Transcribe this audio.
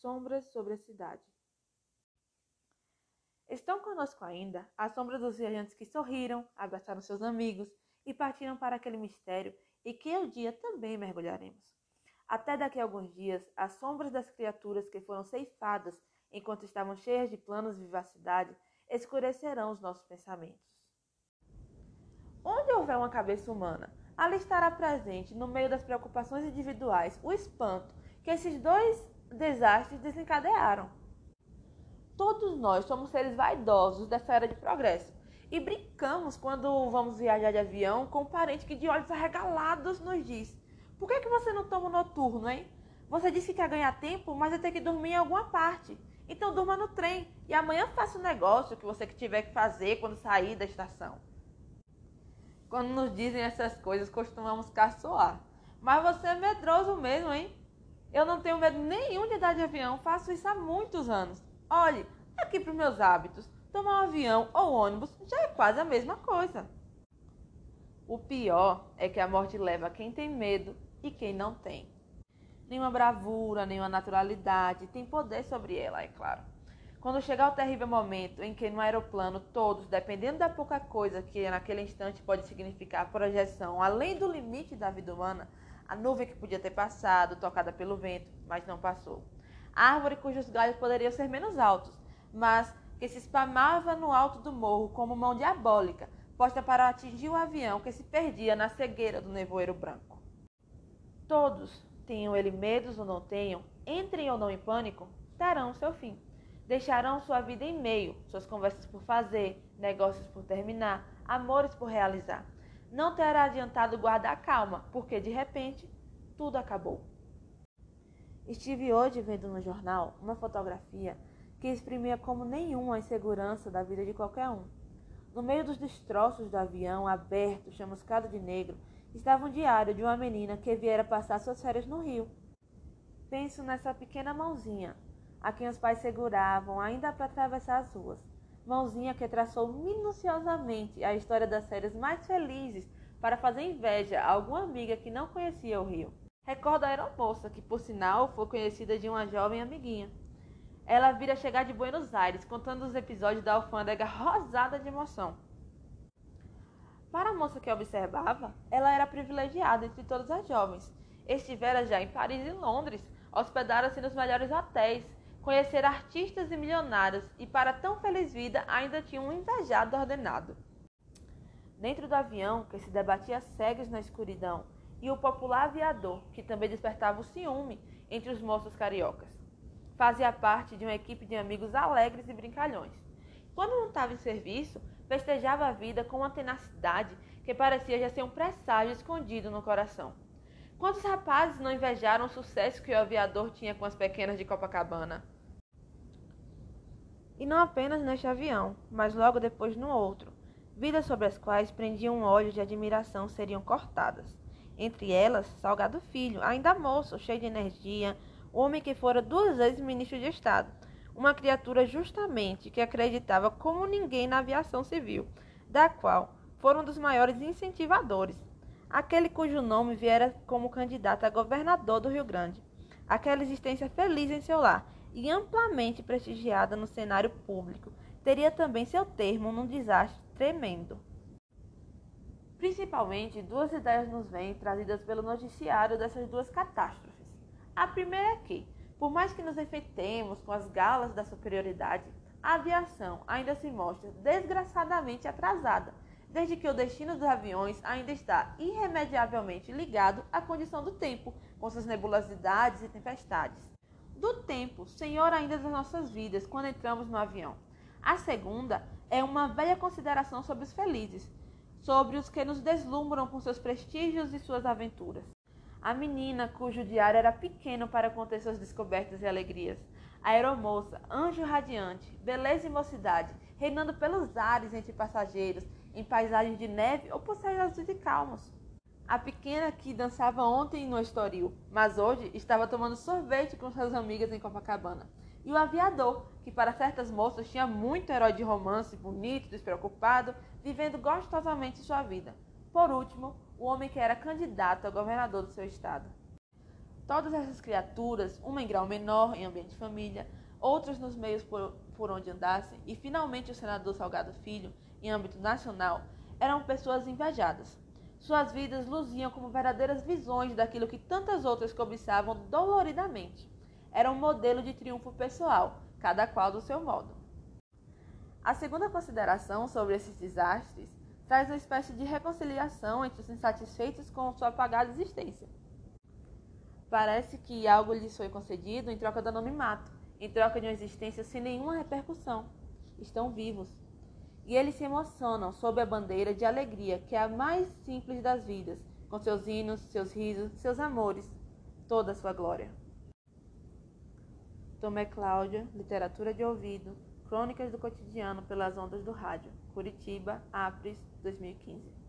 Sombras sobre a cidade. Estão conosco ainda as sombras dos viajantes que sorriram, abraçaram seus amigos e partiram para aquele mistério e que um dia também mergulharemos. Até daqui a alguns dias, as sombras das criaturas que foram ceifadas enquanto estavam cheias de planos e vivacidade escurecerão os nossos pensamentos. Onde houver uma cabeça humana, ali estará presente, no meio das preocupações individuais, o espanto que esses dois desastres desencadearam. Todos nós somos seres vaidosos dessa era de progresso e brincamos quando vamos viajar de avião com um parente que de olhos arregalados nos diz: Por que, que você não toma o noturno, hein? Você disse que quer ganhar tempo, mas vai ter que dormir em alguma parte. Então durma no trem e amanhã faça o negócio que você tiver que fazer quando sair da estação. Quando nos dizem essas coisas, costumamos caçoar. Mas você é medroso mesmo, hein? Eu não tenho medo nenhum de andar de avião, faço isso há muitos anos. Olhe, aqui para os meus hábitos, tomar um avião ou ônibus já é quase a mesma coisa. O pior é que a morte leva quem tem medo e quem não tem nenhuma bravura, nenhuma naturalidade, tem poder sobre ela, é claro. Quando chegar o terrível momento em que no aeroplano todos, dependendo da pouca coisa que naquele instante pode significar projeção além do limite da vida humana, a nuvem que podia ter passado, tocada pelo vento, mas não passou. A árvore cujos galhos poderiam ser menos altos, mas que se espamava no alto do morro como mão diabólica, posta para atingir o avião que se perdia na cegueira do nevoeiro branco. Todos, tenham ele medos ou não tenham, entrem ou não em pânico, terão seu fim. Deixarão sua vida em meio, suas conversas por fazer, negócios por terminar, amores por realizar. Não terá adiantado guardar calma, porque de repente tudo acabou. Estive hoje vendo no jornal uma fotografia que exprimia como nenhuma a insegurança da vida de qualquer um. No meio dos destroços do avião aberto, chamuscado de negro, estava um diário de uma menina que viera passar suas férias no Rio. Penso nessa pequena mãozinha, a quem os pais seguravam ainda para atravessar as ruas. Mãozinha que traçou minuciosamente a história das férias mais felizes para fazer inveja a alguma amiga que não conhecia o Rio. Recordo a aeromoça, que por sinal foi conhecida de uma jovem amiguinha. Ela vira chegar de Buenos Aires, contando os episódios da alfândega rosada de emoção. Para a moça que observava, ela era privilegiada entre todas as jovens. Estivera já em Paris e Londres, hospedara-se nos melhores hotéis, conhecera artistas e milionários e, para tão feliz vida, ainda tinha um invejado ordenado. Dentro do avião, que se debatia cegas na escuridão, e o popular aviador, que também despertava o ciúme entre os moços cariocas. Fazia parte de uma equipe de amigos alegres e brincalhões. Quando não estava em serviço, festejava a vida com uma tenacidade que parecia já ser um presságio escondido no coração. Quantos rapazes não invejaram o sucesso que o aviador tinha com as pequenas de Copacabana? E não apenas neste avião, mas logo depois no outro, vidas sobre as quais prendiam olhos de admiração seriam cortadas. Entre elas, Salgado Filho, ainda moço, cheio de energia, homem que fora duas vezes ministro de Estado, uma criatura justamente que acreditava como ninguém na aviação civil, da qual foram um dos maiores incentivadores, aquele cujo nome viera como candidato a governador do Rio Grande, aquela existência feliz em seu lar e amplamente prestigiada no cenário público, teria também seu termo num desastre tremendo. Principalmente, duas ideias nos vêm trazidas pelo noticiário dessas duas catástrofes. A primeira é que, por mais que nos enfeitemos com as galas da superioridade, a aviação ainda se mostra desgraçadamente atrasada, desde que o destino dos aviões ainda está irremediavelmente ligado à condição do tempo, com suas nebulosidades e tempestades. Do tempo, senhor ainda das nossas vidas, quando entramos no avião. A segunda é uma velha consideração sobre os felizes, sobre os que nos deslumbram com seus prestígios e suas aventuras a menina cujo diário era pequeno para conter suas descobertas e alegrias, a aeromoça, anjo radiante, beleza e mocidade, reinando pelos ares entre passageiros, em paisagens de neve ou por céus azuis e calmos. A pequena que dançava ontem no Estoril, mas hoje estava tomando sorvete com suas amigas em Copacabana. E o aviador, que para certas moças tinha muito herói de romance, bonito, despreocupado, vivendo gostosamente sua vida. Por último, o homem que era candidato a governador do seu estado. Todas essas criaturas, uma em grau menor em ambiente de família, outras nos meios por, por onde andassem, e finalmente o senador Salgado Filho, em âmbito nacional, eram pessoas invejadas. Suas vidas luziam como verdadeiras visões daquilo que tantas outras cobiçavam doloridamente. Era um modelo de triunfo pessoal, cada qual do seu modo. A segunda consideração sobre esses desastres traz uma espécie de reconciliação entre os insatisfeitos com sua apagada existência. Parece que algo lhes foi concedido em troca do anonimato, em troca de uma existência sem nenhuma repercussão. Estão vivos. E eles se emocionam sob a bandeira de alegria, que é a mais simples das vidas, com seus hinos, seus risos, seus amores, toda a sua glória. Tomé Cláudia, Literatura de Ouvido, Crônicas do Cotidiano pelas Ondas do Rádio, Curitiba, Apres, 2015.